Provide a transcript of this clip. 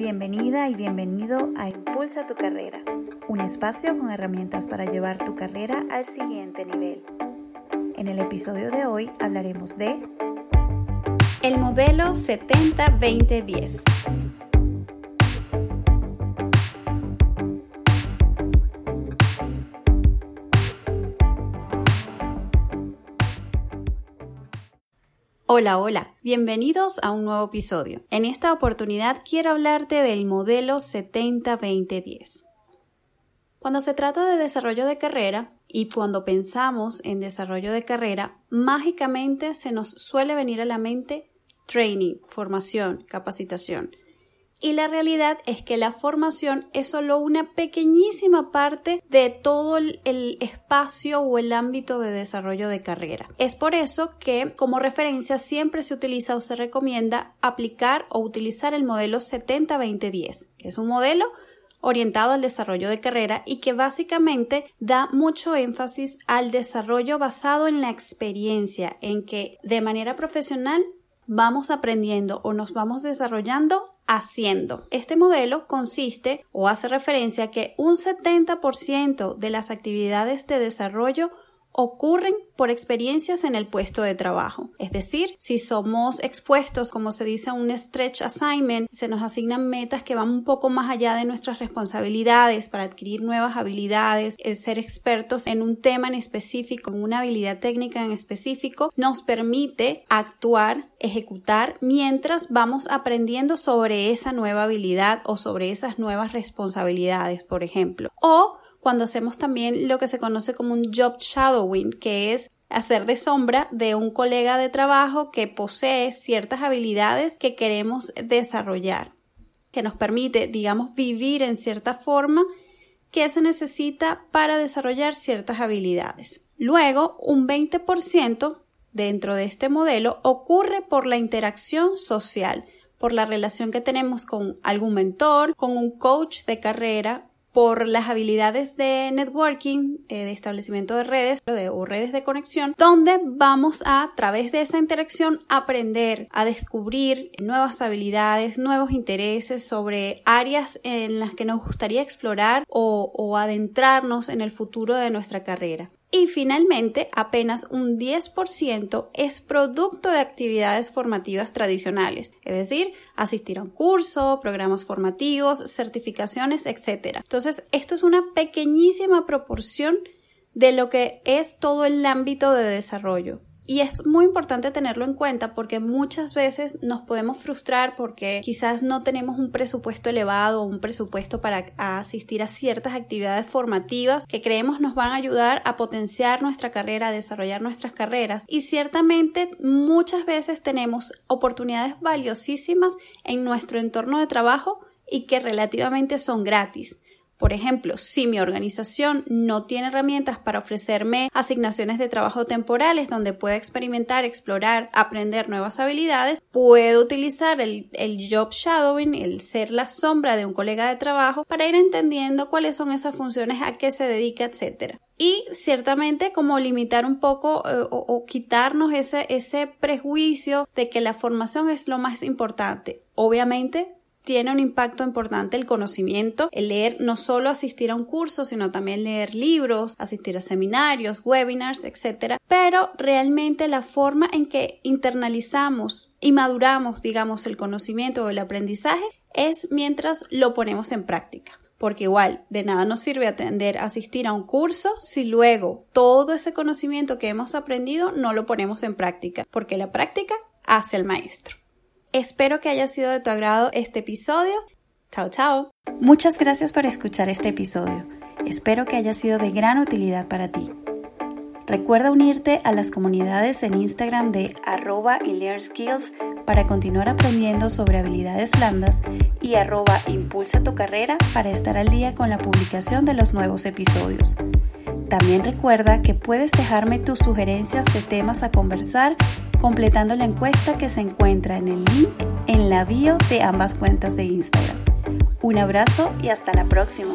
Bienvenida y bienvenido a Impulsa tu carrera, un espacio con herramientas para llevar tu carrera al siguiente nivel. En el episodio de hoy hablaremos de el modelo 70-20-10. Hola, hola, bienvenidos a un nuevo episodio. En esta oportunidad quiero hablarte del modelo 70-20-10. Cuando se trata de desarrollo de carrera y cuando pensamos en desarrollo de carrera, mágicamente se nos suele venir a la mente training, formación, capacitación. Y la realidad es que la formación es solo una pequeñísima parte de todo el, espacio o el ámbito de desarrollo de carrera. Es por eso que como referencia siempre se utiliza o se recomienda aplicar o utilizar el modelo 70-20-10, que es un modelo orientado al desarrollo de carrera y que básicamente da mucho énfasis al desarrollo basado en la experiencia, en que de manera profesional vamos aprendiendo o nos vamos desarrollando haciendo. Este modelo consiste o hace referencia a que un 70% de las actividades de desarrollo ocurren por experiencias en el puesto de trabajo. Es decir, si somos expuestos, como se dice, a un stretch assignment, se nos asignan metas que van un poco más allá de nuestras responsabilidades para adquirir nuevas habilidades, ser expertos en un tema en específico, en una habilidad técnica en específico, nos permite actuar, ejecutar mientras vamos aprendiendo sobre esa nueva habilidad o sobre esas nuevas responsabilidades, por ejemplo. O cuando hacemos también lo que se conoce como un job shadowing, que es hacer de sombra de un colega de trabajo que posee ciertas habilidades que queremos desarrollar, que nos permite, digamos, vivir en cierta forma que se necesita para desarrollar ciertas habilidades. Luego, un 20% dentro de este modelo ocurre por la interacción social, por la relación que tenemos con algún mentor, con un coach de carrera por las habilidades de networking, eh, de establecimiento de redes o redes de conexión, donde vamos a, a través de esa interacción aprender a descubrir nuevas habilidades, nuevos intereses sobre áreas en las que nos gustaría explorar o adentrarnos en el futuro de nuestra carrera. Y finalmente, apenas un 10% es producto de actividades formativas tradicionales, es decir, asistir a un curso, programas formativos, certificaciones, etc. Entonces, esto es una pequeñísima proporción de lo que es todo el ámbito de desarrollo. Y es muy importante tenerlo en cuenta porque muchas veces nos podemos frustrar porque quizás no tenemos un presupuesto elevado o un presupuesto para asistir a ciertas actividades formativas que creemos nos van a ayudar a potenciar nuestra carrera, a desarrollar nuestras carreras. Y ciertamente muchas veces tenemos oportunidades valiosísimas en nuestro entorno de trabajo y que relativamente son gratis. Por ejemplo, si mi organización no tiene herramientas para ofrecerme asignaciones de trabajo temporales donde pueda experimentar, explorar, aprender nuevas habilidades, puedo utilizar el, job shadowing, el ser la sombra de un colega de trabajo para ir entendiendo cuáles son esas funciones, a qué se dedica, etc. Y ciertamente como limitar un poco eh, o, o, quitarnos ese, ese prejuicio de que la formación es lo más importante. Obviamente tiene un impacto importante el conocimiento, el leer, no solo asistir a un curso, sino también leer libros, asistir a seminarios, webinars, etc. Pero realmente la forma en que internalizamos y maduramos, digamos, el conocimiento o el aprendizaje es mientras lo ponemos en práctica porque igual de nada nos sirve atender asistir a un curso si luego todo ese conocimiento que hemos aprendido no lo ponemos en práctica, porque la práctica hace el maestro. Espero que haya sido de tu agrado este episodio. Chao, chao. Muchas gracias por escuchar este episodio. Espero que haya sido de gran utilidad para ti. Recuerda unirte a las comunidades en Instagram de arroba skills para continuar aprendiendo sobre habilidades blandas y arroba impulsa tu carrera para estar al día con la publicación de los nuevos episodios. También recuerda que puedes dejarme tus sugerencias de temas a conversar completando la encuesta que se encuentra en el link en la bio de ambas cuentas de Instagram. Un abrazo y hasta la próxima.